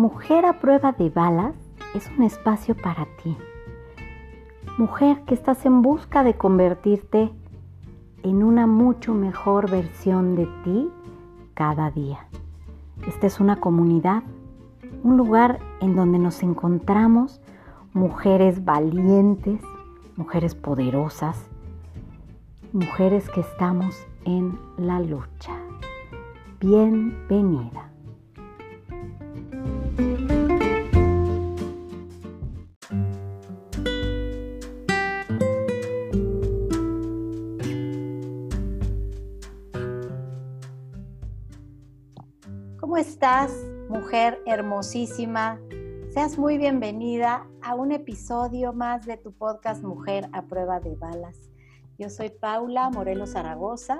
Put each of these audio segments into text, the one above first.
Mujer a prueba de balas es un espacio para ti. Mujer que estás en busca de convertirte en una mucho mejor versión de ti cada día. Esta es una comunidad, un lugar en donde nos encontramos mujeres valientes, mujeres poderosas, mujeres que estamos en la lucha. Bienvenida. Estás, mujer hermosísima? Seas muy bienvenida a un episodio más de tu podcast Mujer a prueba de balas. Yo soy Paula Morelos Zaragoza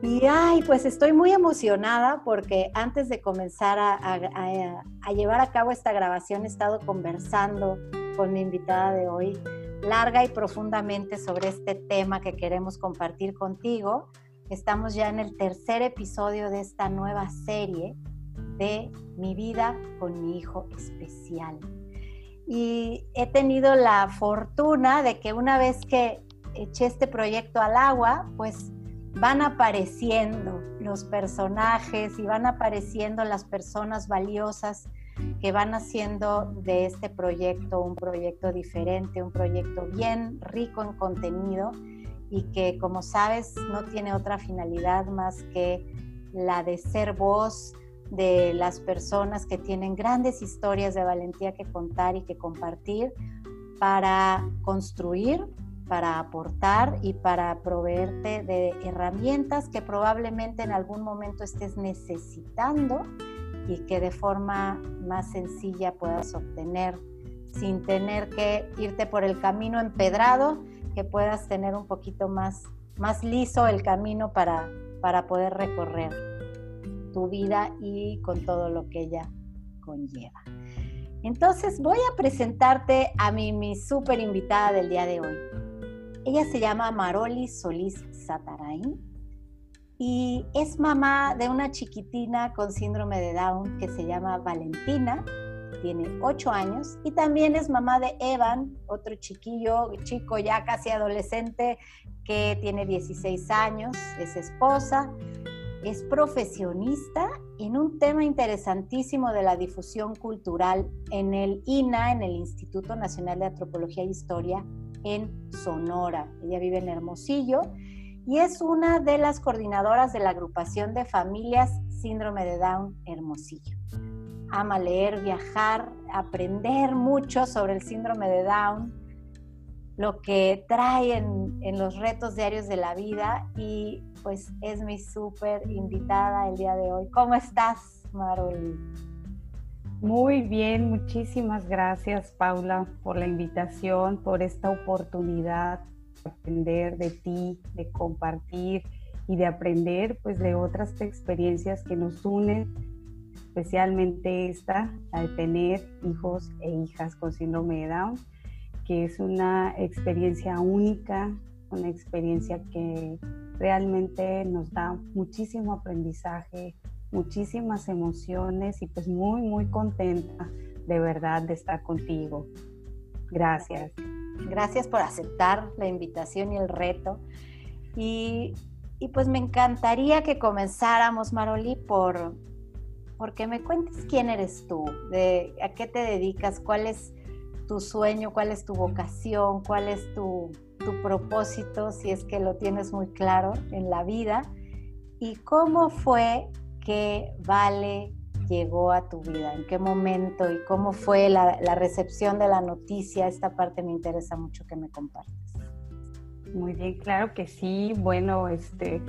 y ay, pues estoy muy emocionada porque antes de comenzar a, llevar a cabo esta grabación he estado conversando con mi invitada de hoy larga y profundamente sobre este tema que queremos compartir contigo. Estamos ya en el tercer episodio de esta nueva serie de Mi vida con mi hijo especial. Y he tenido la fortuna de que una vez que eché este proyecto al agua, pues van apareciendo los personajes y van apareciendo las personas valiosas que van haciendo de este proyecto un proyecto diferente, un proyecto bien rico en contenido y que como sabes no tiene otra finalidad más que la de ser voz de las personas que tienen grandes historias de valentía que contar y que compartir para construir para aportar y para proveerte de herramientas que probablemente en algún momento estés necesitando y que de forma más sencilla puedas obtener sin tener que irte por el camino empedrado, que puedas tener un poquito más, más liso el camino para, para poder recorrer tu vida y con todo lo que ella conlleva. Entonces voy a presentarte a mi, mi súper invitada del día de hoy. Ella se llama Maroli Solís Satarain y es mamá de una chiquitina con síndrome de Down que se llama Valentina, tiene 8 años, y también es mamá de Evan, otro chiquillo, chico ya casi adolescente que tiene 16 años, es esposa, es profesionista en un tema interesantísimo de la difusión cultural en el INA, en el Instituto Nacional de Antropología e Historia, en Sonora. Ella vive en Hermosillo y es una de las coordinadoras de la agrupación de familias Síndrome de Down Hermosillo. Ama leer, viajar, aprender mucho sobre el síndrome de Down, lo que trae en, en los retos diarios de la vida y pues es mi súper invitada el día de hoy. ¿Cómo estás, Maroli? Muy bien, muchísimas gracias Paula por la invitación, por esta oportunidad de aprender de ti, de compartir y de aprender pues de otras experiencias que nos unen, especialmente esta, la de tener hijos e hijas con síndrome de Down, que es una experiencia única, una experiencia que realmente nos da muchísimo aprendizaje, muchísimas emociones y pues muy, muy contenta de verdad de estar contigo. Gracias. Gracias por aceptar la invitación y el reto. Y, y pues me encantaría que comenzáramos, Maroli, por porque me cuentes quién eres tú, de a qué te dedicas, cuál es tu sueño, cuál es tu vocación, cuál es tu, tu propósito, si es que lo tienes muy claro en la vida, y cómo fue que Vale llegó a tu vida? ¿En qué momento y cómo fue la, recepción de la noticia? Esta parte me interesa mucho que me compartas. Muy bien, claro que sí. Bueno, este,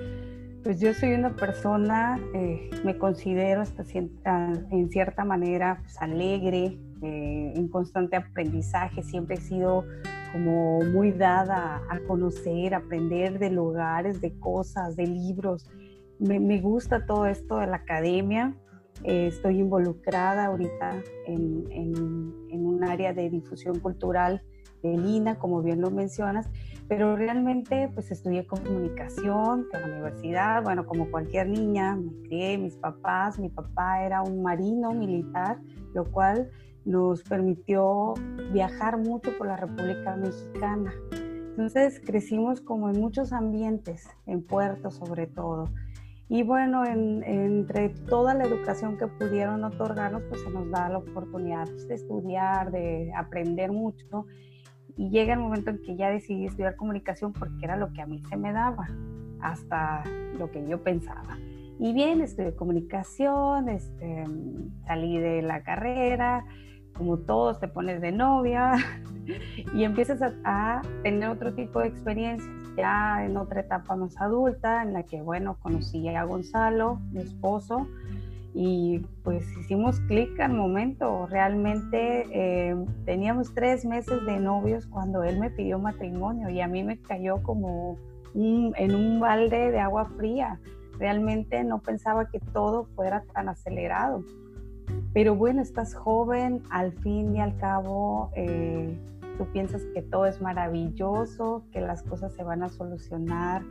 pues yo soy una persona, eh, me considero hasta en cierta manera pues, alegre, eh, en constante aprendizaje. Siempre he sido como muy dada a conocer, aprender de lugares, de cosas, de libros me, gusta todo esto de la academia. Eh, estoy involucrada ahorita en, un área de difusión cultural Lina, como bien lo mencionas, pero realmente pues estudié comunicación en la universidad, bueno, como cualquier niña, me crié, mis papás, mi papá era un marino militar, lo cual nos permitió viajar mucho por la República Mexicana. Entonces crecimos como en muchos ambientes, en puertos sobre todo. Y bueno, entre toda la educación que pudieron otorgarnos, pues se nos da la oportunidad de estudiar, de aprender mucho. Y llega el momento en que ya decidí estudiar comunicación porque era lo que a mí se me daba, hasta lo que yo pensaba. Y bien, estudié comunicación, este, salí de la carrera, como todos te pones de novia y empiezas a, tener otro tipo de experiencias, ya en otra etapa más adulta, en la que, bueno, conocí a Gonzalo, mi esposo, y pues hicimos clic al momento. Realmente eh, teníamos tres meses de novios cuando él me pidió matrimonio y a mí me cayó como en un balde de agua fría. Realmente no pensaba que todo fuera tan acelerado. Pero bueno, estás joven, al fin y al cabo, eh, tú piensas que todo es maravilloso, que las cosas se van a solucionar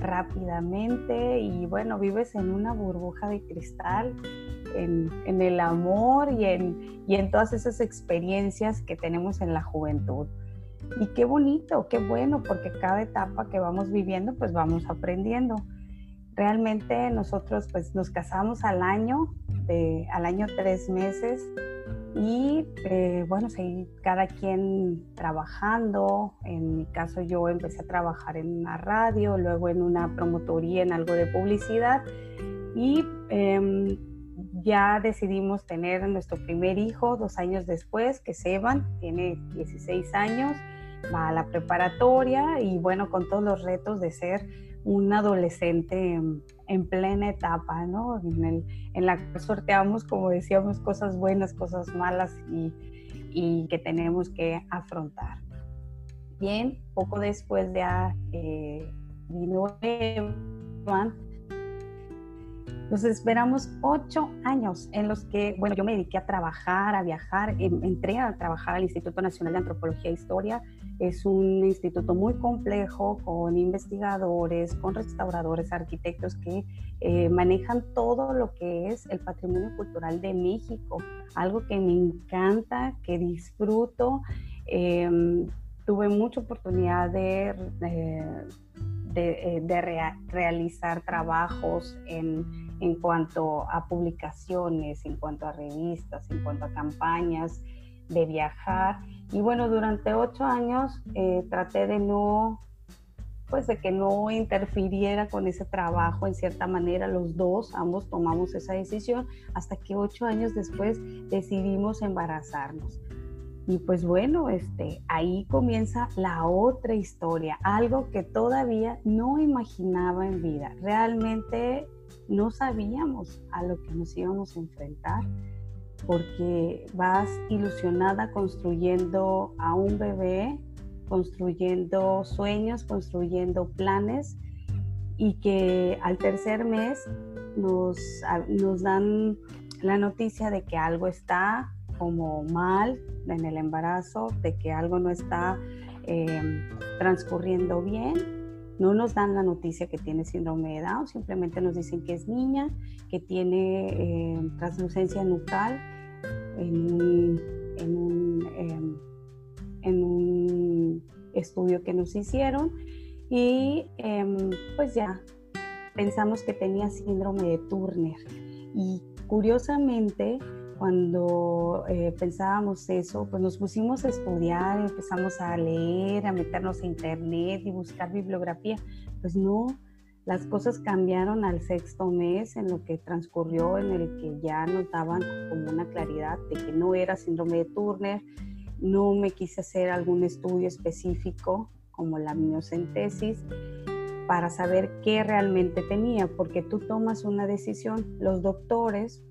rápidamente y bueno, vives en una burbuja de cristal, en, el amor y en, y en todas esas experiencias que tenemos en la juventud. Y qué bonito, qué bueno, porque cada etapa que vamos viviendo, pues vamos aprendiendo. Realmente nosotros pues nos casamos al año, al año tres meses y eh, bueno, seguí cada quien trabajando. En mi caso yo empecé a trabajar en una radio, luego en una promotoría, en algo de publicidad y em, ya decidimos tener nuestro primer hijo dos años después, que es Evan, tiene 16 años, va a la preparatoria y bueno, con todos los retos de ser un adolescente en, plena etapa, ¿no? En, la que sorteamos, como decíamos, cosas buenas, cosas malas y, que tenemos que afrontar. Bien, poco después de eh, Evan, nos esperamos ocho años en los que, bueno, yo me dediqué a trabajar, a viajar, entré a trabajar al Instituto Nacional de Antropología e Historia es un instituto muy complejo con investigadores, con restauradores, arquitectos que eh, manejan todo lo que es el patrimonio cultural de México, algo que me encanta, que disfruto. Em, tuve mucha oportunidad de, de, eh, realizar trabajos en, en cuanto a publicaciones, en cuanto a revistas, en cuanto a campañas de viajar y bueno, durante ocho años eh, traté de no, pues de que no interfiriera con ese trabajo en cierta manera. Los dos, ambos tomamos esa decisión hasta que ocho años después decidimos embarazarnos. Y pues bueno, este, ahí comienza la otra historia, algo que todavía no imaginaba en vida. Realmente no sabíamos a lo que nos íbamos a enfrentar porque vas ilusionada construyendo a un bebé, construyendo sueños, construyendo planes y que al tercer mes nos, nos dan la noticia de que algo está como mal en el embarazo, de que algo no está em, transcurriendo bien. No nos dan la noticia que tiene síndrome de Down, simplemente nos dicen que es niña, que tiene em, translucencia nucal en un, em, en un, estudio que nos hicieron y em, pues ya pensamos que tenía síndrome de Turner. Y curiosamente, cuando eh, pensábamos eso, pues nos pusimos a estudiar, empezamos a leer, a meternos a internet y buscar bibliografía. Pues no, las cosas cambiaron al sexto mes en lo que transcurrió, en el que ya nos daban como una claridad de que no era síndrome de Turner, no me quise hacer algún estudio específico como la miocentesis para saber qué realmente tenía, porque tú tomas una decisión, los doctores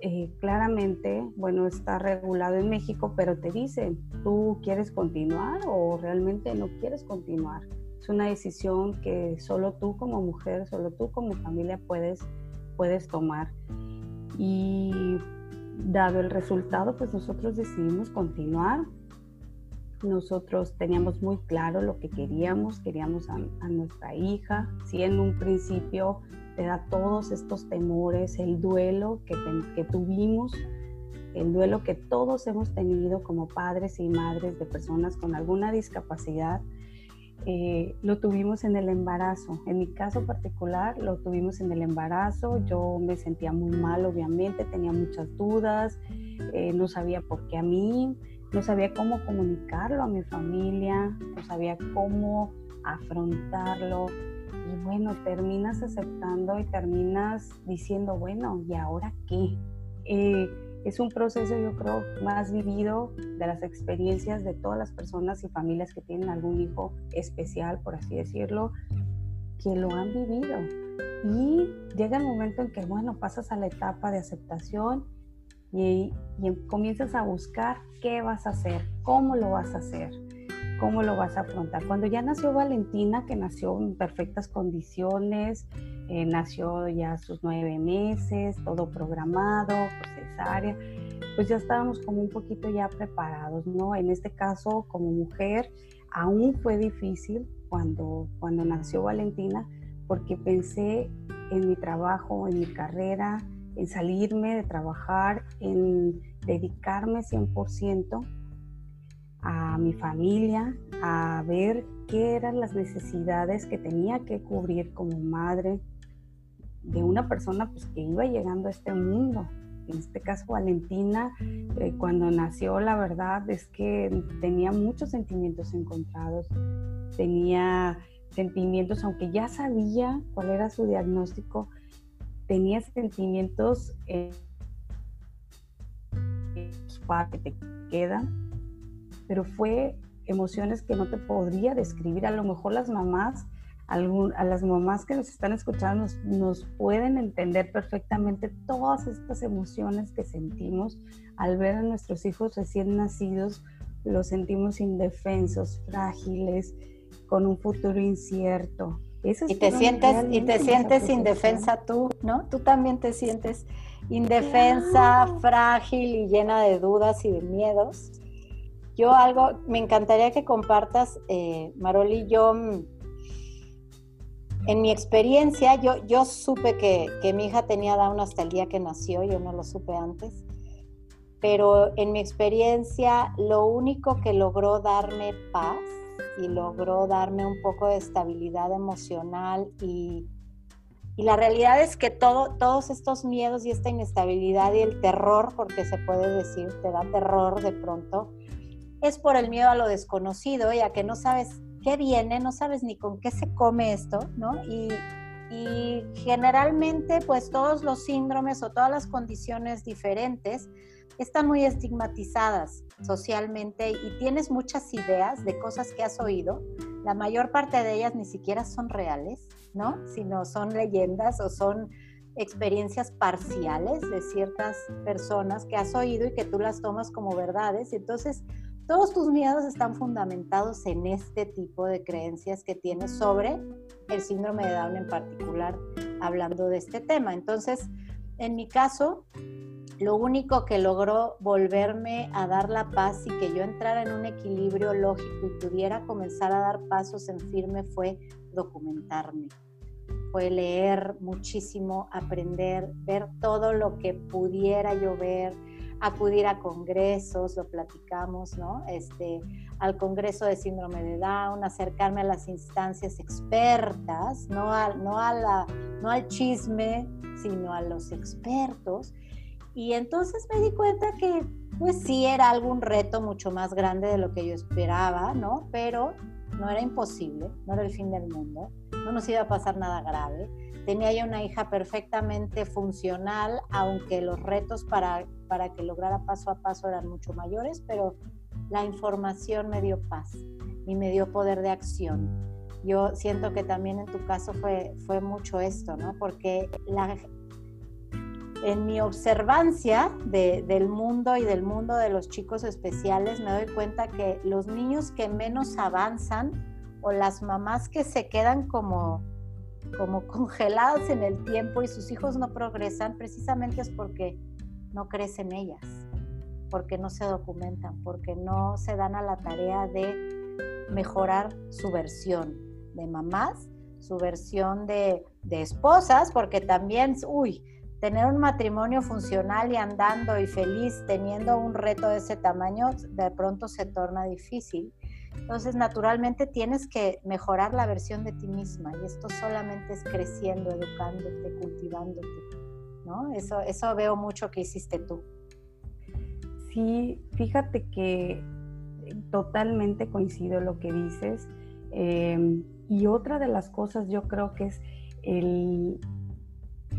eh, claramente, bueno, está regulado en México, pero te dicen, ¿tú quieres continuar o realmente no quieres continuar? Es una decisión que solo tú como mujer, solo tú como familia puedes, puedes tomar. Y dado el resultado, pues nosotros decidimos continuar. nosotros teníamos muy claro lo que queríamos, queríamos a, nuestra hija, si en un principio te da todos estos temores, el duelo que, que tuvimos, el duelo que todos hemos tenido como padres y madres de personas con alguna discapacidad, eh, lo tuvimos en el embarazo. En mi caso particular, lo tuvimos en el embarazo. Yo me sentía muy mal, obviamente, tenía muchas dudas, eh, no sabía por qué a mí, no sabía cómo comunicarlo a mi familia, no sabía cómo afrontarlo. Y bueno, terminas aceptando y terminas diciendo, bueno, ¿y ahora qué? Eh, es un proceso, yo creo, más vivido de las experiencias de todas las personas y familias que tienen algún hijo especial, por así decirlo, que lo han vivido. Y llega el momento en que, bueno, pasas a la etapa de aceptación y, y comienzas a buscar qué vas a hacer, cómo lo vas a hacer, cómo lo vas a afrontar. Cuando ya nació Valentina, que nació en perfectas condiciones, eh, nació ya sus nueve meses, todo programado, pues cesárea, pues ya estábamos como un poquito ya preparados, ¿no? En este caso, como mujer, aún fue difícil cuando, cuando nació Valentina, porque pensé en mi trabajo, en mi carrera, en salirme de trabajar, en dedicarme 100% a mi familia, a ver qué eran las necesidades que tenía que cubrir como madre, de una persona pues, que iba llegando a este mundo. En este caso, Valentina, eh, cuando nació, la verdad es que tenía muchos sentimientos encontrados. Tenía sentimientos, aunque ya sabía cuál era su diagnóstico, tenía sentimientos que te quedan, pero fue emociones que no te podría describir. A lo mejor las mamás a las mamás que nos están escuchando nos, pueden entender perfectamente todas estas emociones que sentimos al ver a nuestros hijos recién nacidos, los sentimos indefensos, frágiles, con un futuro incierto. y te sientes, y te sientes indefensa tú, ¿no? Tú también te sientes indefensa, frágil y llena de dudas y de miedos. Yo algo, me encantaría que compartas, eh, Maroli, yo mm, en mi experiencia, yo, yo supe que, mi hija tenía Down hasta el día que nació, yo no lo supe antes, pero en mi experiencia lo único que logró darme paz y logró darme un poco de estabilidad emocional y, la realidad es que todo, todos estos miedos y esta inestabilidad y el terror, porque se puede decir, te da terror de pronto, es por el miedo a lo desconocido y a que no sabes qué viene, no sabes ni con qué se come esto, ¿no? Y, generalmente pues todos los síndromes o todas las condiciones diferentes están muy estigmatizadas socialmente y tienes muchas ideas de cosas que has oído. La mayor parte de ellas ni siquiera son reales, ¿no? Sino son leyendas o son experiencias parciales de ciertas personas que has oído y que tú las tomas como verdades. Y entonces todos tus miedos están fundamentados en este tipo de creencias que tienes sobre el síndrome de Down en particular, hablando de este tema. Entonces, en mi caso, lo único que logró volverme a dar la paz y que yo entrara en un equilibrio lógico y pudiera comenzar a dar pasos en firme fue documentarme. Fue leer muchísimo, aprender, ver todo lo que pudiera yo ver, acudir a congresos, lo platicamos, ¿no? Este, al Congreso de Síndrome de Down, acercarme a las instancias expertas, no al, no a la, no al chisme, sino a los expertos. Y entonces me di cuenta que, pues sí, era algún reto mucho más grande de lo que yo esperaba, ¿no? Pero no era imposible, no era el fin del mundo, no nos iba a pasar nada grave tenía ya una hija perfectamente funcional, aunque los retos para, para que lograra paso a paso eran mucho mayores, pero la información me dio paz y me dio poder de acción. Yo siento que también en tu caso fue, fue mucho esto, ¿no? Porque la, en mi observancia del mundo y del mundo de los chicos especiales, me doy cuenta que los niños que menos avanzan o las mamás que se quedan como como congeladas en el tiempo y sus hijos no progresan, precisamente es porque no crecen ellas. porque no se documentan, porque no se dan a la tarea de mejorar su versión de mamás, su versión de esposas, porque también, uy, tener un matrimonio funcional y andando y feliz teniendo un reto de ese tamaño, de pronto se torna difícil. Entonces, naturalmente tienes que mejorar la versión de ti misma y esto solamente es creciendo, educándote, cultivándote, ¿no? Eso, eso veo mucho que hiciste tú. Sí, fíjate que totalmente coincido lo que dices. Em, y otra de las cosas yo creo que es el,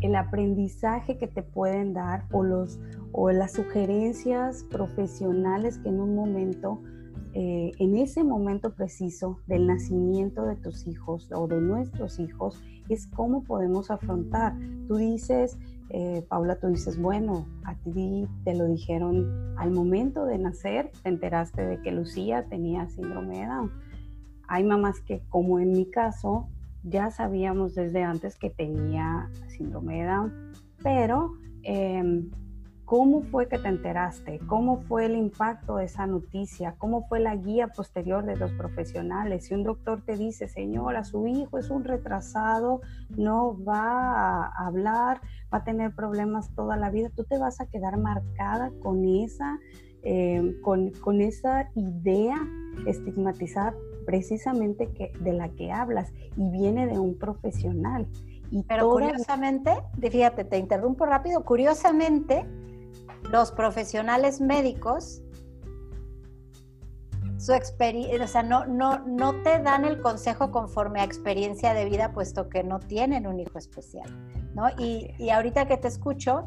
el aprendizaje que te pueden dar o, los, o las sugerencias profesionales que en un momento, eh, en ese momento preciso del nacimiento de tus hijos o de nuestros hijos, es cómo podemos afrontar. Tú dices, eh, Paula, tú dices, bueno, a ti te lo dijeron al momento de nacer, te enteraste de que Lucía tenía síndrome de Down. Hay mamás que, como en mi caso, ya sabíamos desde antes que tenía síndrome de Down, pero em, ¿cómo fue que te enteraste? ¿Cómo fue el impacto de esa noticia? ¿Cómo fue la guía posterior de los profesionales? Si un doctor te dice, señora, su hijo es un retrasado, no va a hablar, va a tener problemas toda la vida, tú te vas a quedar marcada con esa, em, con, con esa idea estigmatizada precisamente que, de la que hablas y viene de un profesional. Y Pero curiosamente, fíjate, te interrumpo rápido, curiosamente, los profesionales médicos, su experiencia, o sea, no, no, no te dan el consejo conforme a experiencia de vida, puesto que no tienen un hijo especial, ¿no? Y, y ahorita que te escucho,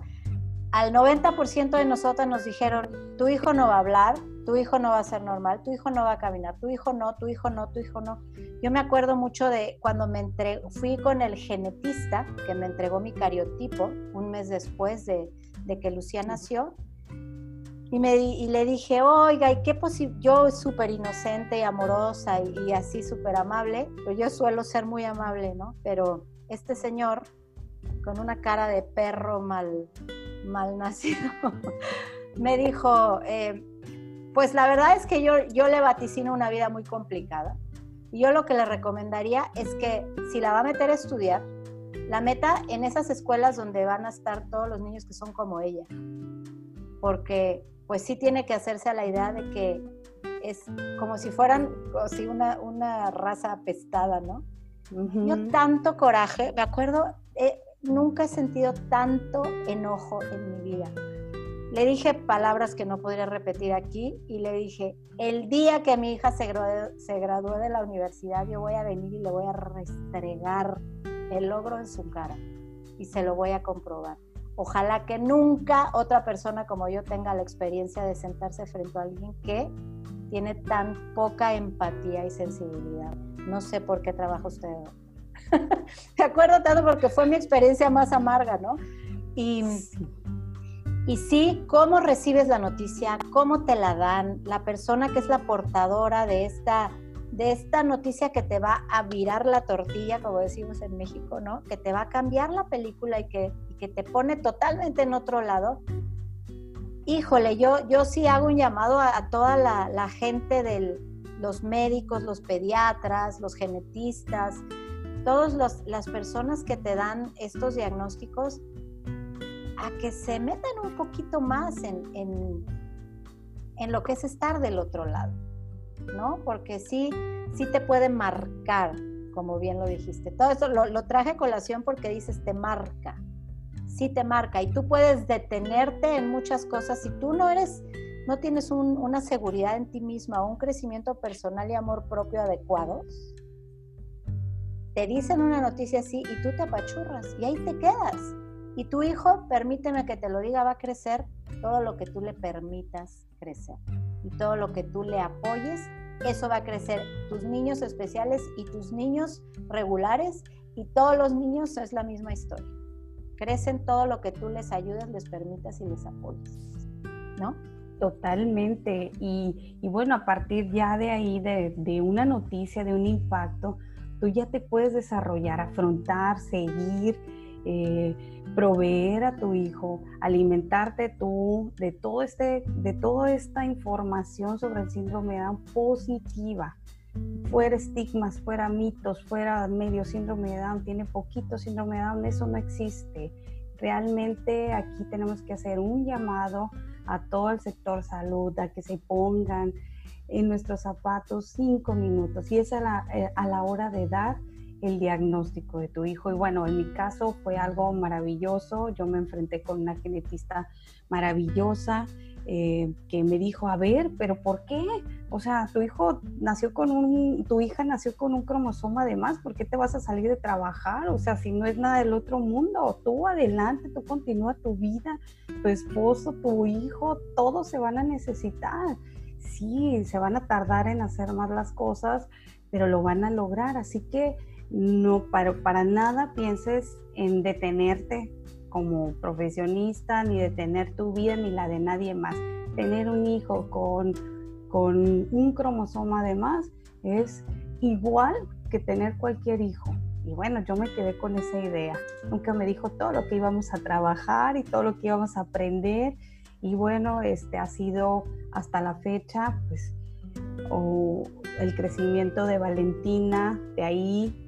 al 90% de nosotros nos dijeron, tu hijo no va a hablar, tu hijo no va a ser normal, tu hijo no va a caminar, tu hijo no, tu hijo no, tu hijo no. Yo me acuerdo mucho de cuando me entregó, fui con el genetista que me entregó mi cariotipo un mes después de, que Lucía nació. Y, me, y le dije, oiga, ¿y qué posible? Yo súper inocente y amorosa y, así súper amable, pues yo suelo ser muy amable, ¿no? Pero este señor, con una cara de perro mal, mal nacido, me dijo, eh, pues la verdad es que yo, yo le vaticino una vida muy complicada. Y yo lo que le recomendaría es que si la va a meter a estudiar, la meta en esas escuelas donde van a estar todos los niños que son como ella. Porque pues sí tiene que hacerse a la idea de que es como si fueran si una, una raza apestada, ¿no? Yo tanto coraje, me acuerdo, eh, nunca he sentido tanto enojo en mi vida le dije palabras que no podría repetir aquí y le dije, el día que mi hija se graduó, de la universidad, yo voy a venir y le voy a restregar el logro en su cara y se lo voy a comprobar. Ojalá que nunca otra persona como yo tenga la experiencia de sentarse frente a alguien que tiene tan poca empatía y sensibilidad. No sé por qué trabaja usted. Me acuerdo tanto porque fue mi experiencia más amarga, ¿no? Y y sí, cómo recibes la noticia, cómo te la dan, la persona que es la portadora de esta, de esta noticia que te va a virar la tortilla, como decimos en México, ¿no? Que te va a cambiar la película y que, que te pone totalmente en otro lado. Híjole, yo, yo sí hago un llamado a, toda la, la gente de los médicos, los pediatras, los genetistas, todas las personas que te dan estos diagnósticos a que se metan un poquito más en, en, lo que es estar del otro lado, ¿no? Porque sí, sí te puede marcar, como bien lo dijiste. Todo eso lo, traje a colación porque dices, te marca, sí te marca y tú puedes detenerte en muchas cosas si tú no eres, no tienes una seguridad en ti misma un crecimiento personal y amor propio adecuados. Te dicen una noticia así y tú te apachurras y ahí te quedas. Y tu hijo, permíteme que te lo diga, va a crecer todo lo que tú le permitas crecer. Y todo lo que tú le apoyes, eso va a crecer. Tus niños especiales y tus niños regulares y todos los niños es la misma historia. Crecen todo lo que tú les ayudes, les permitas y les apoyes. ¿No? Totalmente. Y, bueno, a partir ya de ahí, de, de una noticia, de un impacto, tú ya te puedes desarrollar, afrontar, seguir eh, proveer a tu hijo, alimentarte tú de todo este, de toda esta información sobre el síndrome de Down positiva. Fuera estigmas, fuera mitos, fuera medio síndrome de Down, tiene poquito síndrome de Down, eso no existe. Realmente aquí tenemos que hacer un llamado a todo el sector salud, a que se pongan en nuestros zapatos cinco minutos y es a la, eh, a la hora de dar el diagnóstico de tu hijo. Y bueno, en mi caso fue algo maravilloso. Yo me enfrenté con una genetista maravillosa eh, que me dijo, a ver, pero ¿por qué? O sea, tu hijo nació con un, tu hija nació con un cromosoma de más, ¿por qué te vas a salir de trabajar? O sea, si no es nada del otro mundo, tú adelante, tú continúa tu vida, tu esposo, tu hijo, todos se van a necesitar. Sí, se van a tardar en hacer más las cosas, pero lo van a lograr. Así que no para, para nada pienses en detenerte como profesionista, ni detener tu vida, ni la de nadie más. Tener un hijo con, con un cromosoma de más es igual que tener cualquier hijo. Y bueno, yo me quedé con esa idea. Nunca me dijo todo lo que íbamos a trabajar y todo lo que íbamos a aprender. Y bueno, este ha sido hasta la fecha, pues, o el crecimiento de Valentina, de ahí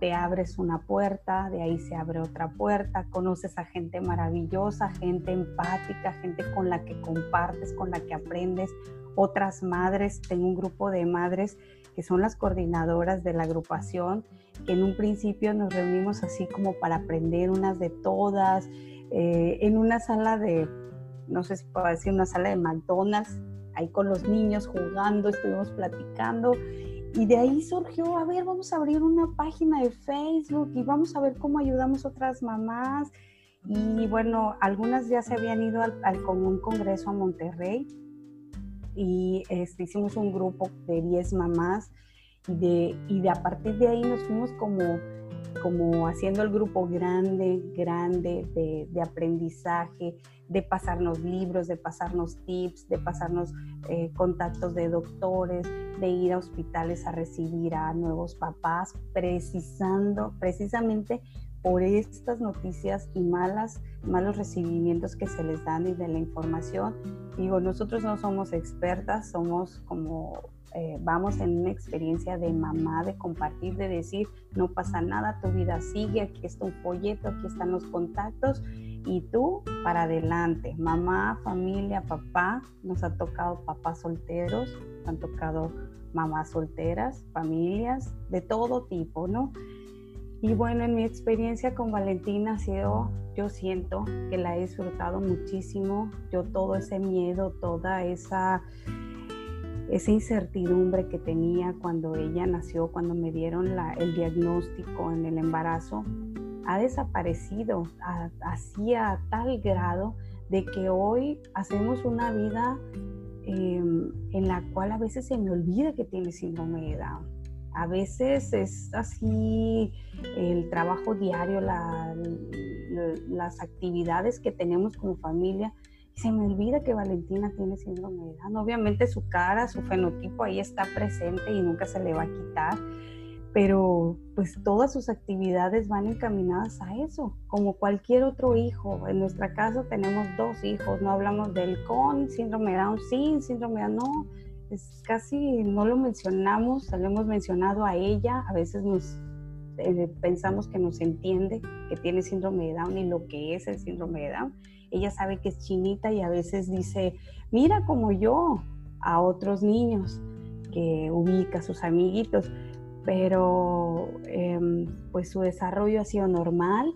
te abres una puerta, de ahí se abre otra puerta, conoces a gente maravillosa, gente empática, gente con la que compartes, con la que aprendes, otras madres, tengo un grupo de madres que son las coordinadoras de la agrupación, que en un principio nos reunimos así como para aprender unas de todas, eh, en una sala de, no sé si puedo decir, una sala de McDonald's, ahí con los niños jugando, estuvimos platicando y de ahí surgió, a ver, vamos a abrir una página de Facebook y vamos a ver cómo ayudamos a otras mamás. Y bueno, algunas ya se habían ido al, Común Congreso a Monterrey y este, hicimos un grupo de 10 mamás y de, y de a partir de ahí nos fuimos como, como haciendo el grupo grande, grande de, de aprendizaje, de pasarnos libros, de pasarnos tips, de pasarnos eh, contactos de doctores, de ir a hospitales a recibir a nuevos papás, precisando, precisamente por estas noticias y malas, malos recibimientos que se les dan y de la información. Digo, nosotros no somos expertas, somos como eh, vamos en una experiencia de mamá, de compartir, de decir, no pasa nada, tu vida sigue, aquí está un folleto, aquí están los contactos y tú para adelante. Mamá, familia, papá, nos ha tocado papás solteros, han tocado mamás solteras, familias de todo tipo, ¿no? Y bueno, en mi experiencia con Valentina ha sido, yo siento que la he disfrutado muchísimo. Yo todo ese miedo, toda esa, esa incertidumbre que tenía cuando ella nació, cuando me dieron el diagnóstico en el embarazo, ha desaparecido así a tal grado de que hoy hacemos una vida em, en la cual a veces se me olvida que tiene síndrome de Down. A veces es así el trabajo diario, las actividades que tenemos como familia. Se me olvida que Valentina tiene síndrome de Down. Obviamente su cara, su fenotipo ahí está presente y nunca se le va a quitar pero pues todas sus actividades van encaminadas a eso, como cualquier otro hijo. En nuestra casa tenemos dos hijos, no hablamos del con síndrome de Down, sin síndrome de Down, no, es casi no lo mencionamos, lo hemos mencionado a ella, a veces nos eh, pensamos que nos entiende que tiene síndrome de Down y lo que es el síndrome de Down. Ella sabe que es chinita y a veces dice, mira como yo, a otros niños que ubica sus amiguitos pero em, pues su desarrollo ha sido normal.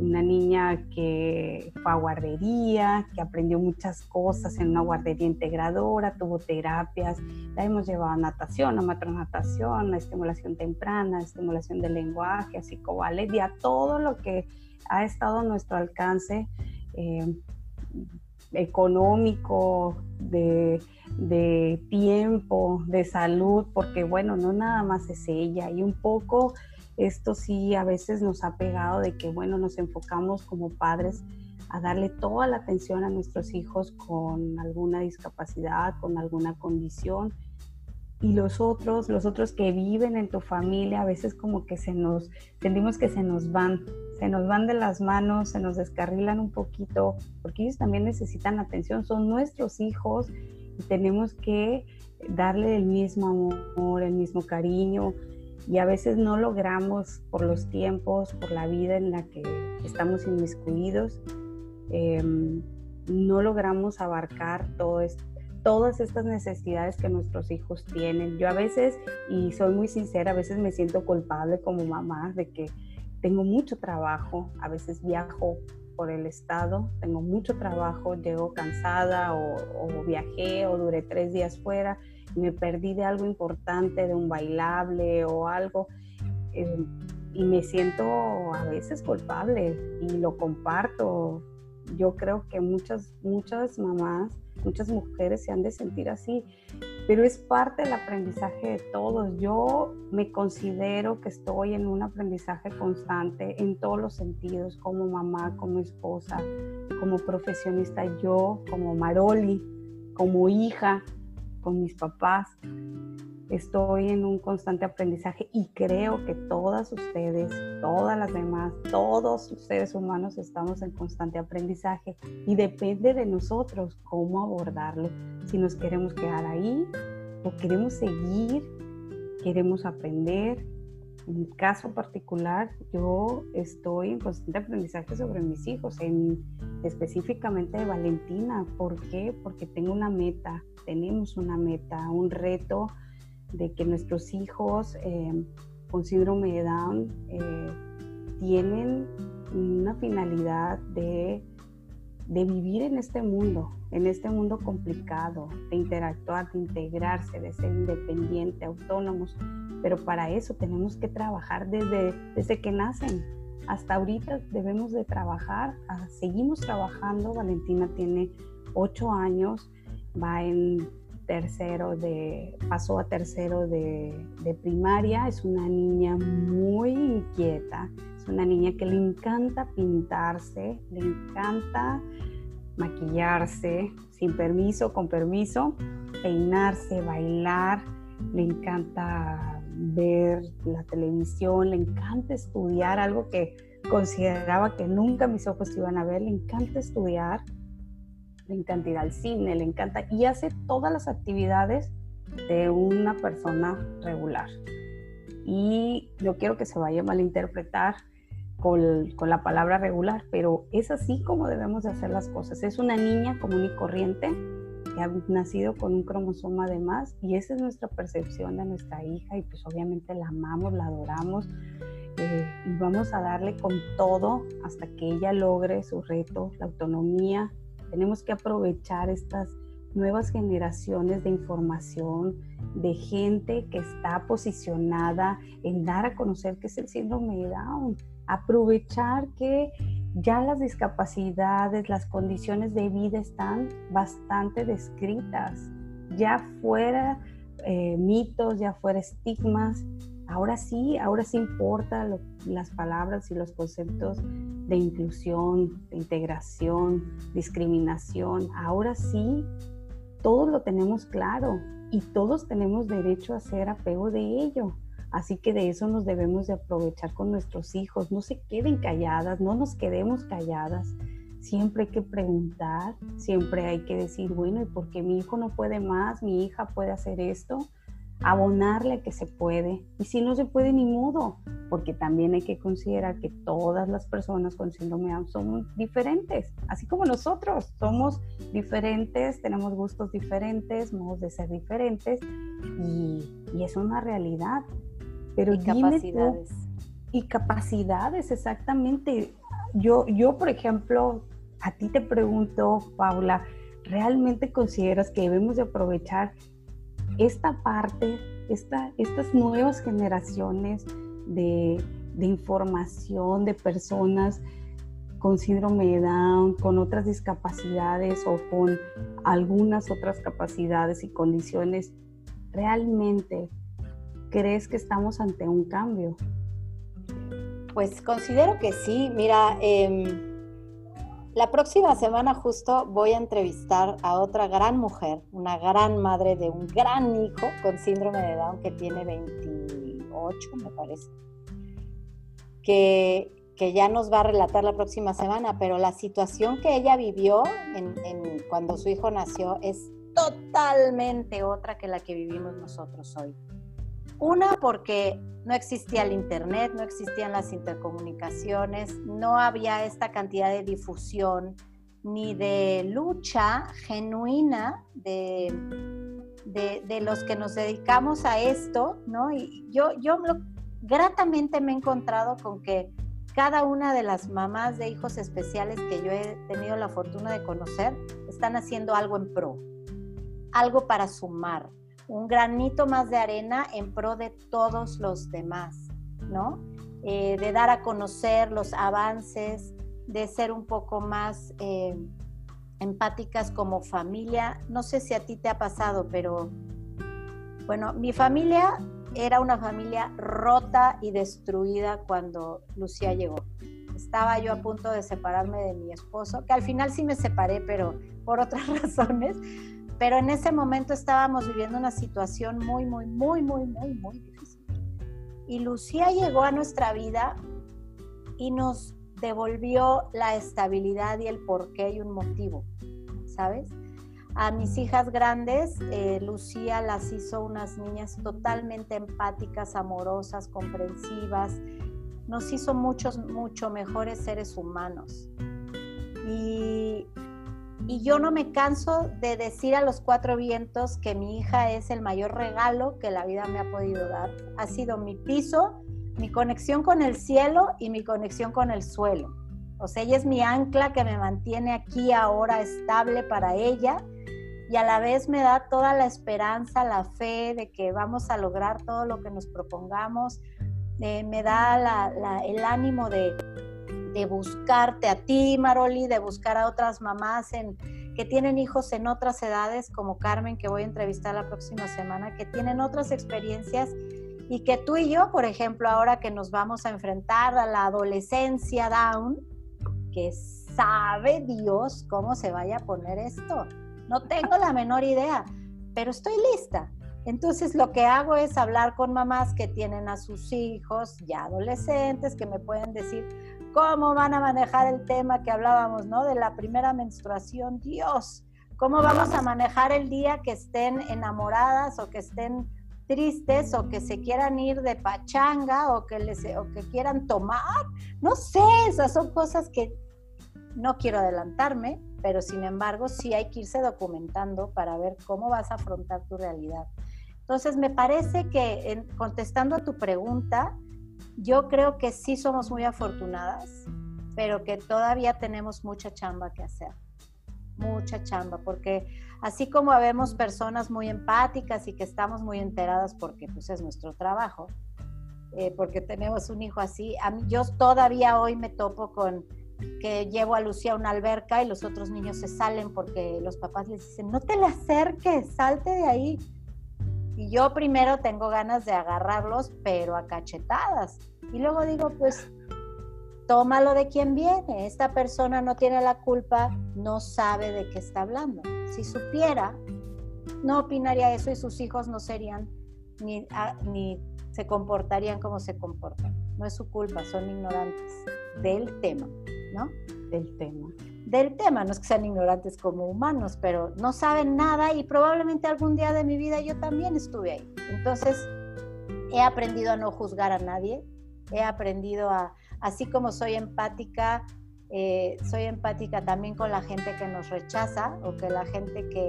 Una niña que fue a guardería, que aprendió muchas cosas en una guardería integradora, tuvo terapias, la hemos llevado a natación, a matronatación, a estimulación temprana, a estimulación del lenguaje, a y a todo lo que ha estado a nuestro alcance em, económico, de, de, tiempo, de salud, porque bueno, no nada más es ella. Y un poco esto sí a veces nos ha pegado de que bueno, nos enfocamos como padres a darle toda la atención a nuestros hijos con alguna discapacidad, con alguna condición. y los otros, los otros que viven en tu familia, a veces como que se nos, sentimos que se nos van, se nos van de las manos, se nos descarrilan un poquito, porque ellos también necesitan atención, son nuestros hijos y tenemos que darle el mismo amor, el mismo cariño, y a veces no logramos por los tiempos, por la vida en la que estamos inmiscuidos, em, no logramos abarcar todo todas estas necesidades que nuestros hijos tienen. Yo a veces, y soy muy sincera, a veces me siento culpable como mamá de que tengo mucho trabajo, a veces viajo por el estado, tengo mucho trabajo, llego cansada o, viajé o duré tres días fuera me perdí de algo importante, de un bailable o algo, eh, y me siento a veces culpable y lo comparto. Yo creo que muchas, muchas mamás, muchas mujeres se han de sentir así, pero es parte del aprendizaje de todos. Yo me considero que estoy en un aprendizaje constante en todos los sentidos, como mamá, como esposa, como profesionista, yo, como Maroli, como hija, con mis papás. Estoy en un constante aprendizaje y creo que todas ustedes, todas las demás, todos los seres humanos estamos en constante aprendizaje y depende de nosotros cómo abordarlo. Si nos queremos quedar ahí o queremos seguir, queremos aprender, en mi caso particular, yo estoy en constante aprendizaje sobre mis hijos, en, específicamente de Valentina. ¿Por qué? Porque tengo una meta, tenemos una meta, un reto de que nuestros hijos eh, con síndrome de Down eh, tienen una finalidad de, de vivir en este mundo, en este mundo complicado, de interactuar, de integrarse, de ser independiente, autónomos pero para eso tenemos que trabajar desde, desde que nacen. Hasta ahorita debemos de trabajar, ah, seguimos trabajando. Valentina tiene ocho años, va en tercero de, pasó a tercero de, de, primaria, es una niña muy inquieta, es una niña que le encanta pintarse, le encanta maquillarse, sin permiso, con permiso, peinarse, bailar, le encanta ver la televisión, le encanta estudiar, algo que consideraba que nunca mis ojos iban a ver, le encanta estudiar, le encanta ir al cine, le encanta y hace todas las actividades de una persona regular. Y no quiero que se vaya a malinterpretar con, la palabra regular, pero es así como debemos de hacer las cosas. Es una niña común y corriente que ha nacido con un cromosoma de más y esa es nuestra percepción de nuestra hija y pues obviamente la amamos, la adoramos eh, y vamos a darle con todo hasta que ella logre su reto, la autonomía. Tenemos que aprovechar estas nuevas generaciones de información, de gente que está posicionada en dar a conocer qué es el síndrome de Down. Aprovechar que ya las discapacidades, las condiciones de vida están bastante descritas, ya fuera eh, mitos, ya fuera estigmas, ahora sí, ahora sí importa las palabras y los conceptos de inclusión, de integración, discriminación, ahora sí, todos lo tenemos claro y todos tenemos derecho a hacer apego de ello. Así que de eso nos debemos de aprovechar con nuestros hijos. No se queden calladas, no nos quedemos calladas. Siempre hay que preguntar, siempre hay que decir, bueno, ¿y por qué mi hijo no puede más? ¿Mi hija puede hacer esto? Abonarle que se puede. Y si no se puede, ni modo, porque también hay que considerar que todas las personas con síndrome Down son diferentes, así como nosotros somos diferentes, tenemos gustos diferentes, modos de ser diferentes, y, y es una realidad. Pero y capacidades. y capacidades, exactamente. Yo, yo, por ejemplo, a ti te pregunto, Paula, ¿realmente consideras que debemos de aprovechar esta parte, esta, estas nuevas generaciones de, de información de personas con síndrome de Down, con otras discapacidades o con algunas otras capacidades y condiciones, realmente crees que estamos ante un cambio? Pues considero que sí. Mira, em, La próxima semana justo voy a entrevistar a otra gran mujer, una gran madre de un gran hijo con síndrome de Down que tiene 28, me parece, que, que ya nos va a relatar la próxima semana, pero la situación que ella vivió en, cuando su hijo nació es totalmente otra que la que vivimos nosotros hoy. Una, porque no existía el Internet, no existían las intercomunicaciones, no había esta cantidad de difusión ni de lucha genuina de, de, los que nos dedicamos a esto, ¿no? Y yo, yo gratamente me he encontrado con que cada una de las mamás de hijos especiales que yo he tenido la fortuna de conocer están haciendo algo en pro, algo para sumar, un granito más de arena en pro de todos los demás, ¿no? Eh, de dar a conocer los avances, de ser un poco más eh, empáticas como familia. No sé si a ti te ha pasado, pero bueno, mi familia era una familia rota y destruida cuando Lucía llegó. Estaba yo a punto de separarme de mi esposo, que al final sí me separé, pero por otras razones pero en ese momento estábamos viviendo una situación muy, muy, muy, muy, muy, muy difícil. Y Lucía llegó a nuestra vida y nos devolvió la estabilidad y el porqué y un motivo, ¿sabes? A mis hijas grandes, eh, Lucía las hizo unas niñas totalmente empáticas, amorosas, comprensivas. Nos hizo muchos, mucho mejores seres humanos. Y y yo no me canso de decir a los cuatro vientos que mi hija es el mayor regalo que la vida me ha podido dar. Ha sido mi piso, mi conexión con el cielo y mi conexión con el suelo. O sea, ella es mi ancla que me mantiene aquí ahora estable para ella y a la vez me da toda la esperanza, la fe de que vamos a lograr todo lo que nos propongamos. Eh, me da el ánimo de, de buscarte a ti, Maroli, de buscar a otras mamás en, que tienen hijos en otras edades, como Carmen, que voy a entrevistar la próxima semana, que tienen otras experiencias y que tú y yo, por ejemplo, ahora que nos vamos a enfrentar a la adolescencia down, que sabe Dios cómo se vaya a poner esto. No tengo la menor idea, pero estoy lista. Entonces lo que hago es hablar con mamás que tienen a sus hijos ya adolescentes, que me pueden decir, ¿Cómo van a manejar el tema que hablábamos, ¿no? De la primera menstruación. Dios, ¿cómo vamos a manejar el día que estén enamoradas o que estén tristes o que se quieran ir de pachanga o que, quieran tomar? No sé, esas son cosas que no quiero adelantarme, pero sin embargo sí hay que irse documentando para ver cómo vas a afrontar tu realidad. Entonces, me parece que contestando a tu pregunta, yo creo que sí somos muy afortunadas, pero que todavía tenemos mucha chamba que hacer. Mucha chamba, porque así como vemos personas muy empáticas y que estamos muy enteradas porque pues es nuestro trabajo, eh, porque tenemos un hijo así, a mí, yo todavía hoy me topo con que llevo a Lucía a una alberca y los otros niños se salen porque los papás les dicen, no te le acerques, salte de ahí y yo primero tengo ganas de agarrarlos, pero a cachetadas. Y luego digo, pues, tómalo de quien viene. Esta persona no tiene la culpa, no sabe de qué está hablando. Si supiera, no opinaría eso y sus hijos no serían ni, ah, ni se comportarían como se comportan. No es su culpa, son ignorantes del tema, ¿no? Del tema del tema, no es que sean ignorantes como humanos, pero no saben nada y probablemente algún día de mi vida yo también estuve ahí. Entonces, he aprendido a no juzgar a nadie, he aprendido a, así como soy empática, eh, soy empática también con la gente que nos rechaza o que la gente que,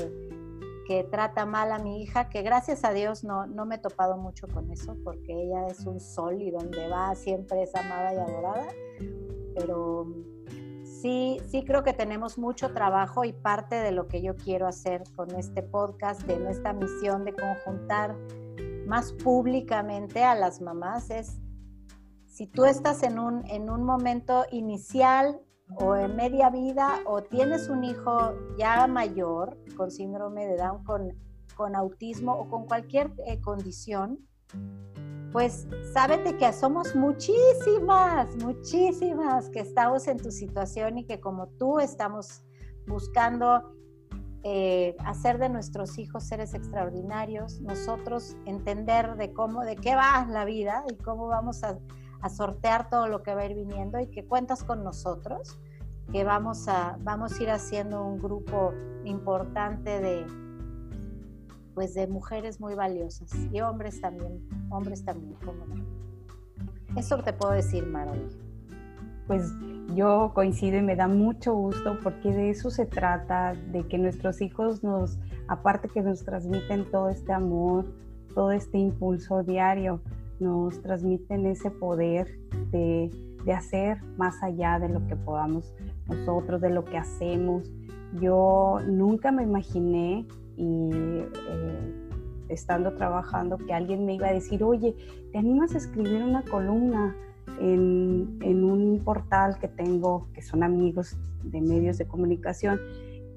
que trata mal a mi hija, que gracias a Dios no, no me he topado mucho con eso, porque ella es un sol y donde va siempre es amada y adorada, pero sí, sí creo que tenemos mucho trabajo y parte de lo que yo quiero hacer con este podcast, de nuestra misión de conjuntar más públicamente a las mamás es, si tú estás en un, en un momento inicial o en media vida o tienes un hijo ya mayor con síndrome de Down, con, con autismo o con cualquier eh, condición, pues sábete que somos muchísimas, muchísimas que estamos en tu situación y que como tú estamos buscando eh, hacer de nuestros hijos seres extraordinarios, nosotros entender de cómo, de qué va la vida y cómo vamos a, a sortear todo lo que va a ir viniendo y que cuentas con nosotros, que vamos a, vamos a ir haciendo un grupo importante de, pues de mujeres muy valiosas y hombres también, hombres también, como Eso te puedo decir, Maravilla. Pues yo coincido y me da mucho gusto porque de eso se trata, de que nuestros hijos nos, aparte que nos transmiten todo este amor, todo este impulso diario, nos transmiten ese poder de, de hacer más allá de lo que podamos nosotros, de lo que hacemos. Yo nunca me imaginé y eh, estando trabajando que alguien me iba a decir, oye, ¿te animas a escribir una columna en, en un portal que tengo, que son amigos de medios de comunicación?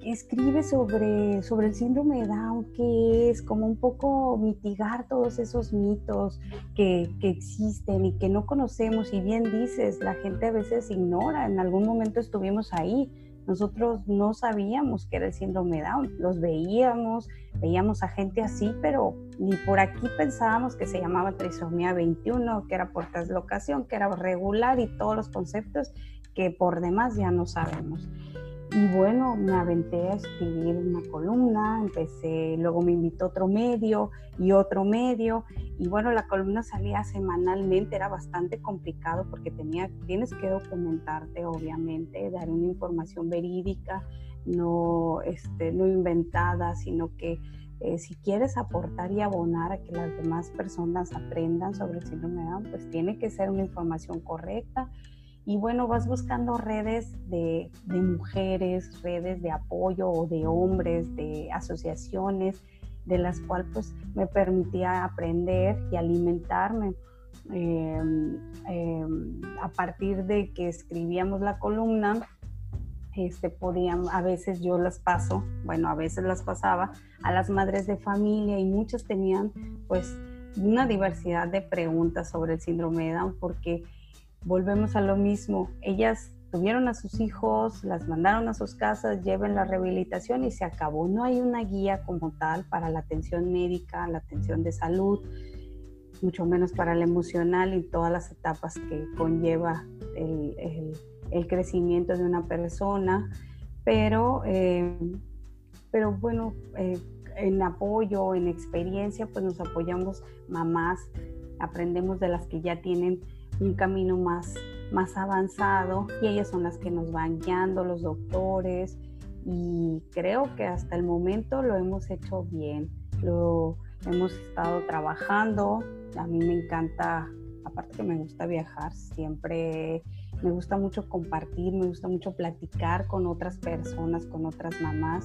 escribe sobre, sobre el síndrome de Down, qué es, como un poco mitigar todos esos mitos que, que, existen y que no conocemos. Y bien dices, la gente a veces ignora, en algún momento estuvimos ahí, nosotros no sabíamos que era el síndrome Down, los veíamos, veíamos a gente así, pero ni por aquí pensábamos que se llamaba trisomía 21, que era por translocación, que era regular y todos los conceptos que por demás ya no sabemos. Y bueno, me aventé a escribir una columna, empecé, luego me invitó otro medio y otro medio, y bueno, la columna salía semanalmente, era bastante complicado porque tenía, tienes que documentarte, obviamente, dar una información verídica, no, este, no inventada, sino que eh, si quieres aportar y abonar a que las demás personas aprendan sobre el síndrome de Down, pues tiene que ser una información correcta y bueno, vas buscando redes de, mujeres, redes de apoyo o de hombres, de asociaciones, de las cuales pues me permitía aprender y alimentarme. Em, em, a partir de que escribíamos la columna, este, podían, a veces yo las paso, bueno, a veces las pasaba a las madres de familia y muchas tenían pues una diversidad de preguntas sobre el síndrome de Down porque volvemos a lo mismo. Ellas tuvieron a sus hijos, las mandaron a sus casas, lleven la rehabilitación y se acabó. No hay una guía como tal para la atención médica, la atención de salud, mucho menos para la emocional y todas las etapas que conlleva el, crecimiento de una persona. Pero, eh, pero bueno, eh, en apoyo, en experiencia, pues nos apoyamos mamás, aprendemos de las que ya tienen un camino más, más avanzado y ellas son las que nos van guiando, los doctores, y creo que hasta el momento lo hemos hecho bien, lo hemos estado trabajando, a mí me encanta, aparte que me gusta viajar, siempre me gusta mucho compartir, me gusta mucho platicar con otras personas, con otras mamás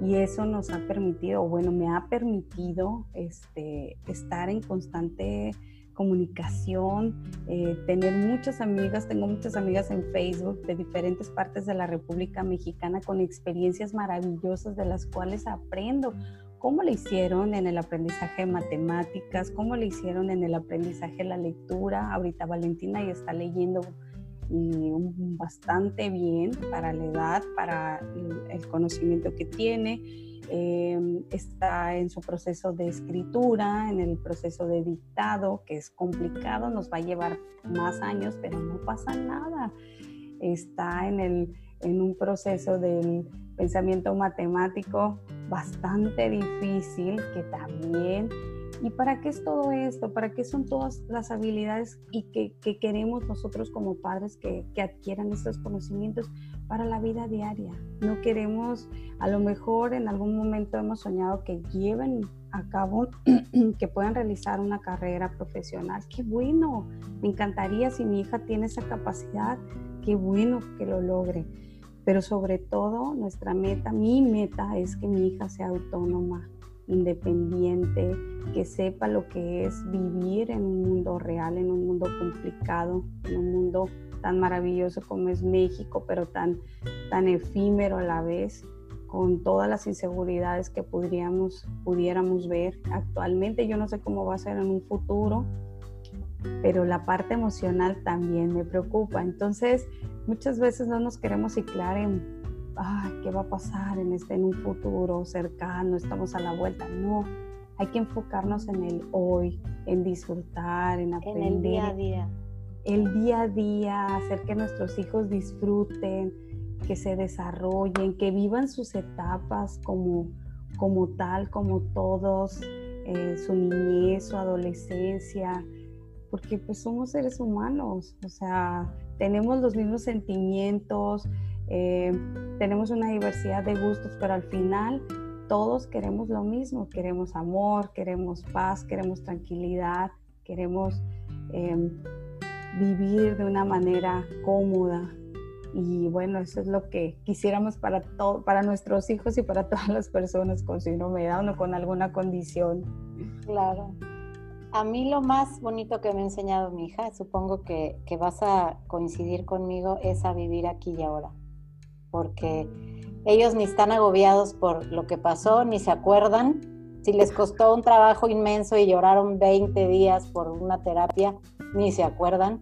y eso nos ha permitido, bueno, me ha permitido este, estar en constante comunicación, eh, tener muchas amigas, tengo muchas amigas en Facebook de diferentes partes de la República Mexicana con experiencias maravillosas de las cuales aprendo. Cómo le hicieron en el aprendizaje de matemáticas, cómo le hicieron en el aprendizaje de la lectura. Ahorita Valentina ya está leyendo y bastante bien para la edad, para el conocimiento que tiene Em, está en su proceso de escritura, en el proceso de dictado, que es complicado, nos va a llevar más años, pero no pasa nada. Está en, el, en un proceso del pensamiento matemático bastante difícil, que también ¿Y para qué es todo esto? ¿Para qué son todas las habilidades y que, que queremos nosotros como padres que, que, adquieran estos conocimientos para la vida diaria? No queremos, a lo mejor en algún momento hemos soñado que lleven a cabo, que puedan realizar una carrera profesional. Qué bueno, me encantaría si mi hija tiene esa capacidad, qué bueno que lo logre. Pero sobre todo nuestra meta, mi meta es que mi hija sea autónoma, independiente, que sepa lo que es vivir en un mundo real, en un mundo complicado, en un mundo tan maravilloso como es México, pero tan, tan efímero a la vez, con todas las inseguridades que pudiéramos ver actualmente. Yo no sé cómo va a ser en un futuro, pero la parte emocional también me preocupa. Entonces, muchas veces no nos queremos ciclar en, ¿qué va a pasar en, este, en un futuro cercano? Estamos a la vuelta. No, hay que enfocarnos en el hoy, en disfrutar, en aprender. En el día a día. El día a día, hacer que nuestros hijos disfruten, que se desarrollen, que vivan sus etapas como, como tal, como todos, eh, su niñez, su adolescencia, porque pues somos seres humanos, o sea, tenemos los mismos sentimientos, eh, tenemos una diversidad de gustos, pero al final todos queremos lo mismo, queremos amor, queremos paz, queremos tranquilidad, queremos em, vivir de una manera cómoda. Y bueno, eso es lo que quisiéramos para, para nuestros hijos y para todas las personas con síndrome de Down o con alguna condición. Claro. A mí lo más bonito que me ha enseñado mi hija, supongo que vas a coincidir conmigo, es a vivir aquí y ahora. Porque ellos ni están agobiados por lo que pasó, ni se acuerdan. Si les costó un trabajo inmenso y lloraron 20 días por una terapia, ni se acuerdan.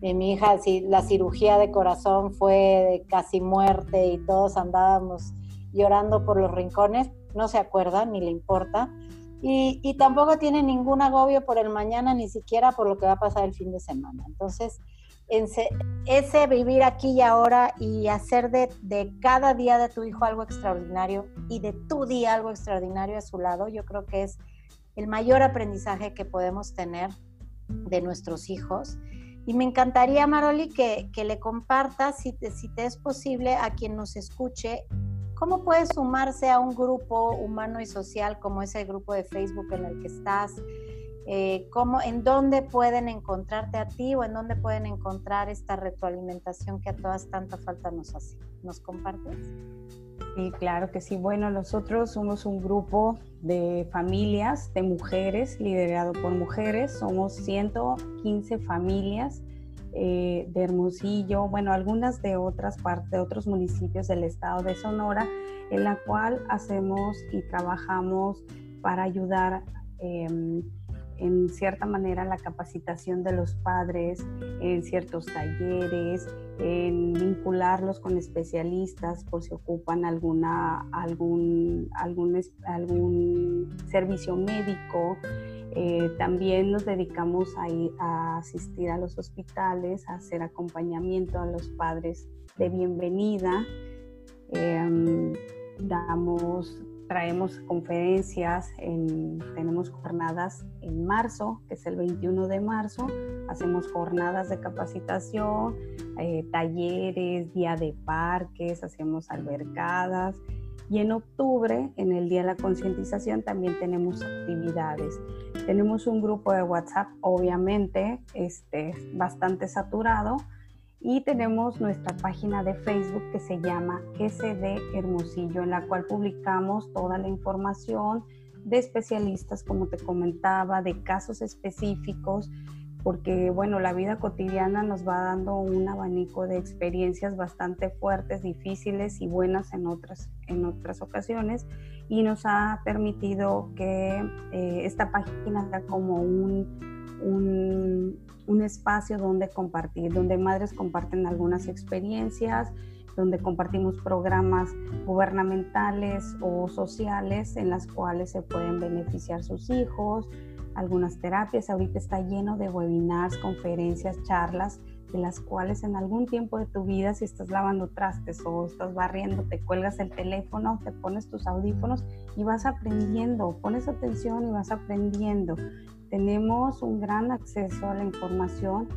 Y mi hija, si la cirugía de corazón fue de casi muerte y todos andábamos llorando por los rincones, no se acuerdan ni le importa. Y, y, tampoco tiene ningún agobio por el mañana, ni siquiera por lo que va a pasar el fin de semana. Entonces, ese vivir aquí y ahora y hacer de, de, cada día de tu hijo algo extraordinario y de tu día algo extraordinario a su lado, yo creo que es el mayor aprendizaje que podemos tener de nuestros hijos. Y me encantaría, Maroli, que, que le compartas, si te, si te es posible, a quien nos escuche, cómo puedes sumarse a un grupo humano y social como ese grupo de Facebook en el que estás, eh, cómo, en dónde pueden encontrarte a ti o en dónde pueden encontrar esta retroalimentación que a todas tanta falta nos hace. ¿Nos compartes? Sí, claro que sí. Bueno, nosotros somos un grupo de familias, de mujeres, liderado por mujeres. Somos 115 familias eh, de Hermosillo, bueno, algunas de otras partes, de otros municipios del estado de Sonora, en la cual hacemos y trabajamos para ayudar eh, en cierta manera la capacitación de los padres en ciertos talleres, en vincularlos con especialistas por si ocupan alguna, algún, algún, algún servicio médico. Eh, también nos dedicamos a, a asistir a los hospitales, a hacer acompañamiento a los padres de bienvenida. Em, damos traemos conferencias, tenemos jornadas en marzo, que es el 21 de marzo, hacemos jornadas de capacitación, eh, talleres, día de parques, hacemos albercadas y en octubre, en el Día de la Concientización, también tenemos actividades. Tenemos un grupo de WhatsApp, obviamente, este, bastante saturado, y tenemos nuestra página de Facebook que se llama SD Hermosillo, en la cual publicamos toda la información de especialistas, como te comentaba, de casos específicos, porque bueno, la vida cotidiana nos va dando un abanico de experiencias bastante fuertes, difíciles y buenas en otras, en otras ocasiones, y nos ha permitido que eh, esta página sea como un, un, un espacio donde compartir, donde madres comparten algunas experiencias, donde compartimos programas gubernamentales o sociales en las cuales se pueden beneficiar sus hijos, algunas terapias. Ahorita está lleno de webinars, conferencias, charlas, de las cuales en algún tiempo de tu vida, si estás lavando trastes o estás barriendo, te cuelgas el teléfono, te pones tus audífonos y vas aprendiendo, pones atención y vas aprendiendo tenemos un gran acceso a la información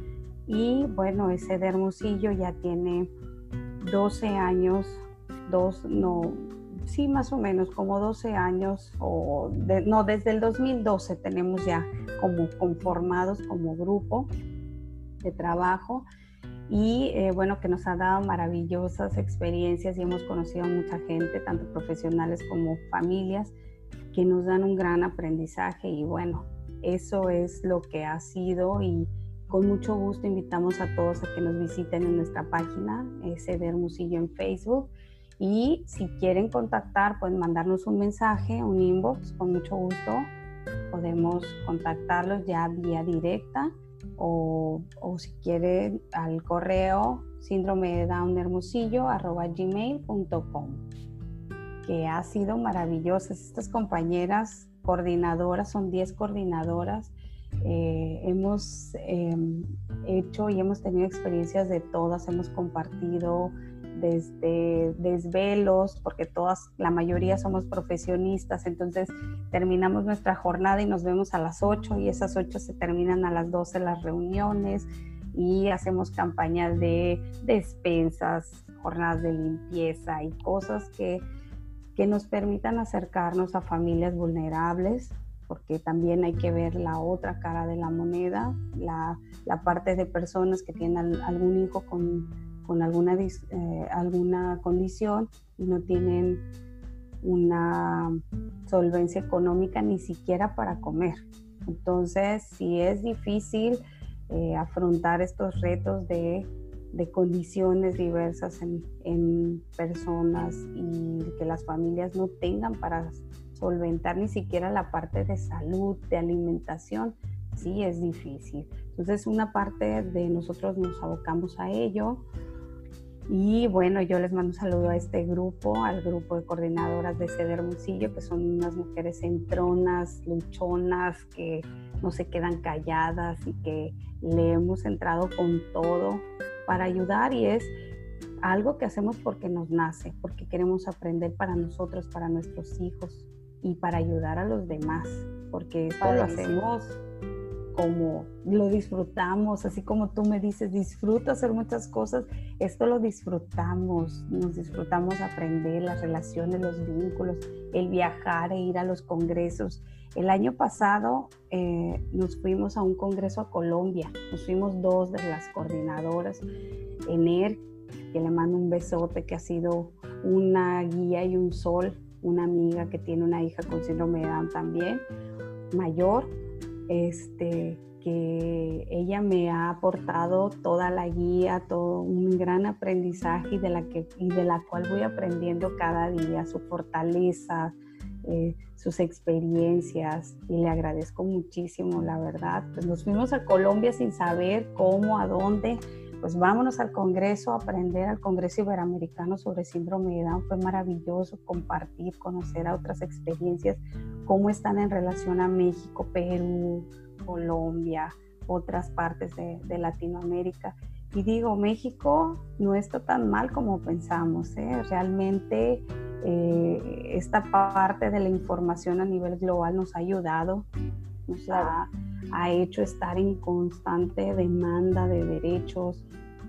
y bueno, ese de Hermosillo ya tiene 12 años, dos, no, sí, más o menos como 12 años, o no, desde el 2012 tenemos ya como conformados como grupo de trabajo y eh, bueno, que nos ha dado maravillosas experiencias y hemos conocido a mucha gente, tanto profesionales como familias, que nos dan un gran aprendizaje y bueno, eso es lo que ha sido y con mucho gusto invitamos a todos a que nos visiten en nuestra página, de Hermosillo en Facebook. Y si quieren contactar, pueden mandarnos un mensaje, un inbox, con mucho gusto. Podemos contactarlos ya vía directa o, si quieren al correo síndrome de Down hermosillo arroba gmail.com que ha sido maravillosa. Estas compañeras coordinadoras, son 10 coordinadoras, eh, hemos em, hecho y hemos tenido experiencias de todas, hemos compartido desde desvelos, porque todas, la mayoría somos profesionistas, entonces terminamos nuestra jornada y nos vemos a las 8 y esas 8 se terminan a las 12 las reuniones y hacemos campañas de despensas, jornadas de limpieza y cosas que, que nos permitan acercarnos a familias vulnerables, porque también hay que ver la otra cara de la moneda, la, la parte de personas que tienen algún hijo con con alguna, eh, alguna condición y no tienen una solvencia económica ni siquiera para comer. Entonces, si es difícil eh, afrontar estos retos de, de condiciones diversas en, en, personas y que las familias no tengan para solventar ni siquiera la parte de salud, de alimentación, sí es difícil. Entonces, una parte de nosotros nos abocamos a ello. Y bueno, yo les mando un saludo a este grupo, al grupo de coordinadoras de Sede Hermosillo, que son unas mujeres entronas, luchonas, que no se quedan calladas y que le hemos entrado con todo para ayudar y es algo que hacemos porque nos nace, porque queremos aprender para nosotros, para nuestros hijos y para ayudar a los demás, porque esto lo hacemos como lo disfrutamos, así como tú me dices, disfruto hacer muchas cosas, esto lo disfrutamos, nos disfrutamos aprender las relaciones, los vínculos, el viajar e ir a los congresos. El año pasado eh, nos fuimos a un congreso a Colombia, nos fuimos dos de las coordinadoras, Ener, que le mando un besote, que ha sido una guía y un sol, una amiga que tiene una hija con síndrome de Down también, mayor, este, que ella me ha aportado toda la guía, todo un gran aprendizaje de la, que, y de la cual voy aprendiendo cada día, su fortaleza, eh, sus experiencias y le agradezco muchísimo, la verdad. Pues nos fuimos a Colombia sin saber cómo, a dónde, pues vámonos al Congreso a aprender al Congreso Iberoamericano sobre síndrome de Down. Fue maravilloso compartir, conocer a otras experiencias, cómo están en relación a México, Perú, Colombia, otras partes de, Latinoamérica. Y digo, México no está tan mal como pensamos. ¿eh? Realmente eh, esta parte de la información a nivel global nos ha ayudado, nos ha, ha hecho estar en constante demanda de derechos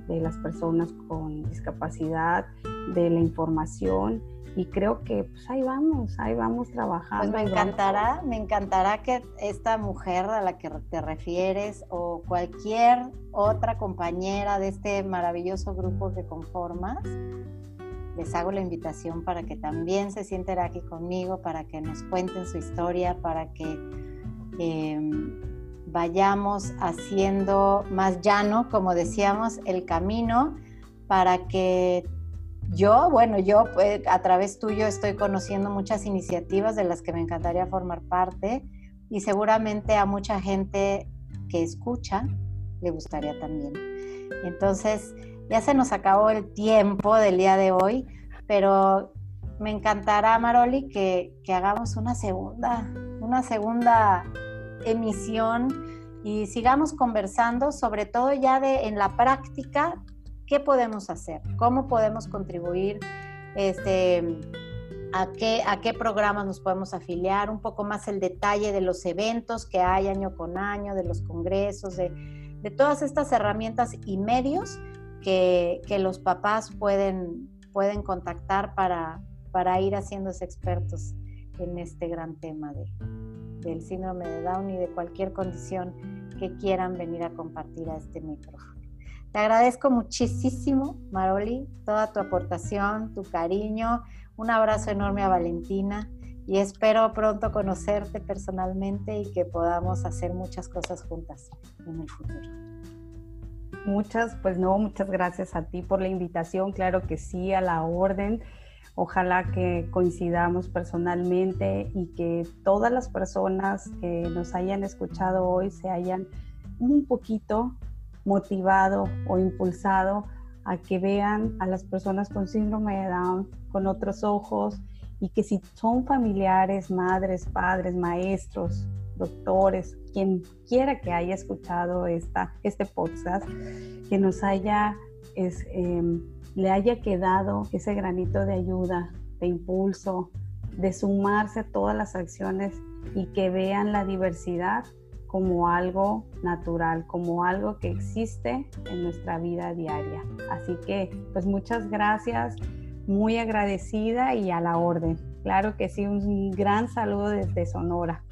de las personas con discapacidad, de la información y creo que pues ahí vamos, ahí vamos trabajando. Pues me encantará, me encantará que esta mujer a la que te refieres o cualquier otra compañera de este maravilloso grupo que conformas, les hago la invitación para que también se sienten aquí conmigo, para que nos cuenten su historia, para que em, vayamos haciendo más llano, como decíamos, el camino para que yo, bueno, yo pues, a través tuyo estoy conociendo muchas iniciativas de las que me encantaría formar parte y seguramente a mucha gente que escucha le gustaría también. Entonces, ya se nos acabó el tiempo del día de hoy, pero me encantará, Maroli, que, que hagamos una segunda, una segunda emisión y sigamos conversando, sobre todo ya de en la práctica qué podemos hacer, cómo podemos contribuir, este, a qué, a qué programas nos podemos afiliar, un poco más el detalle de los eventos que hay año con año, de los congresos, de, todas estas herramientas y medios que, los papás pueden, pueden contactar para, para ir haciéndose expertos en este gran tema de, del síndrome de Down y de cualquier condición que quieran venir a compartir a este micrófono. Te agradezco muchísimo, Maroli, toda tu aportación, tu cariño. Un abrazo enorme a Valentina y espero pronto conocerte personalmente y que podamos hacer muchas cosas juntas en el futuro. Muchas, pues no, muchas gracias a ti por la invitación, claro que sí, a la orden. Ojalá que coincidamos personalmente y que todas las personas que nos hayan escuchado hoy se hayan un poquito motivado o impulsado a que vean a las personas con síndrome de Down con otros ojos y que si son familiares, madres, padres, maestros, doctores, quien quiera que haya escuchado esta, este podcast, que nos haya, es, em, le haya quedado ese granito de ayuda, de impulso, de sumarse a todas las acciones y que vean la diversidad como algo natural, como algo que existe en nuestra vida diaria. Así que, pues muchas gracias, muy agradecida y a la orden. Claro que sí, un gran saludo desde Sonora.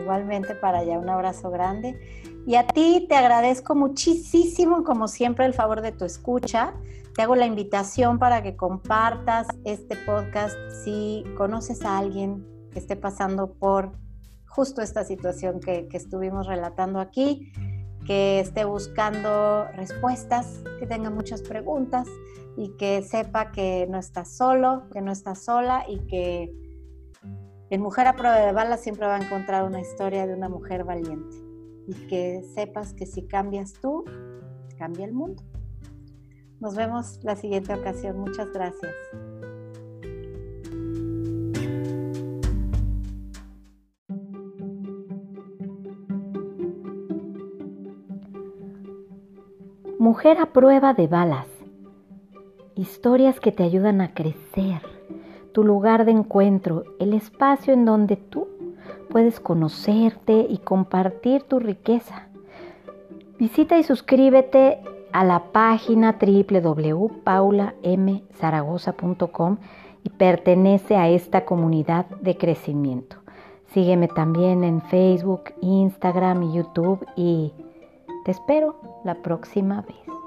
Igualmente para allá, un abrazo grande. Y a ti te agradezco muchísimo, como siempre, el favor de tu escucha. Te hago la invitación para que compartas este podcast si conoces a alguien que esté pasando por justo esta situación que, que estuvimos relatando aquí, que esté buscando respuestas, que tenga muchas preguntas y que sepa que no está solo, que no está sola y que en Mujer a prueba de balas siempre va a encontrar una historia de una mujer valiente y que sepas que si cambias tú, cambia el mundo. Nos vemos la siguiente ocasión. Muchas gracias. Mujer a prueba de balas. Historias que te ayudan a crecer tu lugar de encuentro, el espacio en donde tú puedes conocerte y compartir tu riqueza. Visita y suscríbete a la página www.paulamzaragoza.com y pertenece a esta comunidad de crecimiento. Sígueme también en Facebook, Instagram y YouTube y te espero la próxima vez.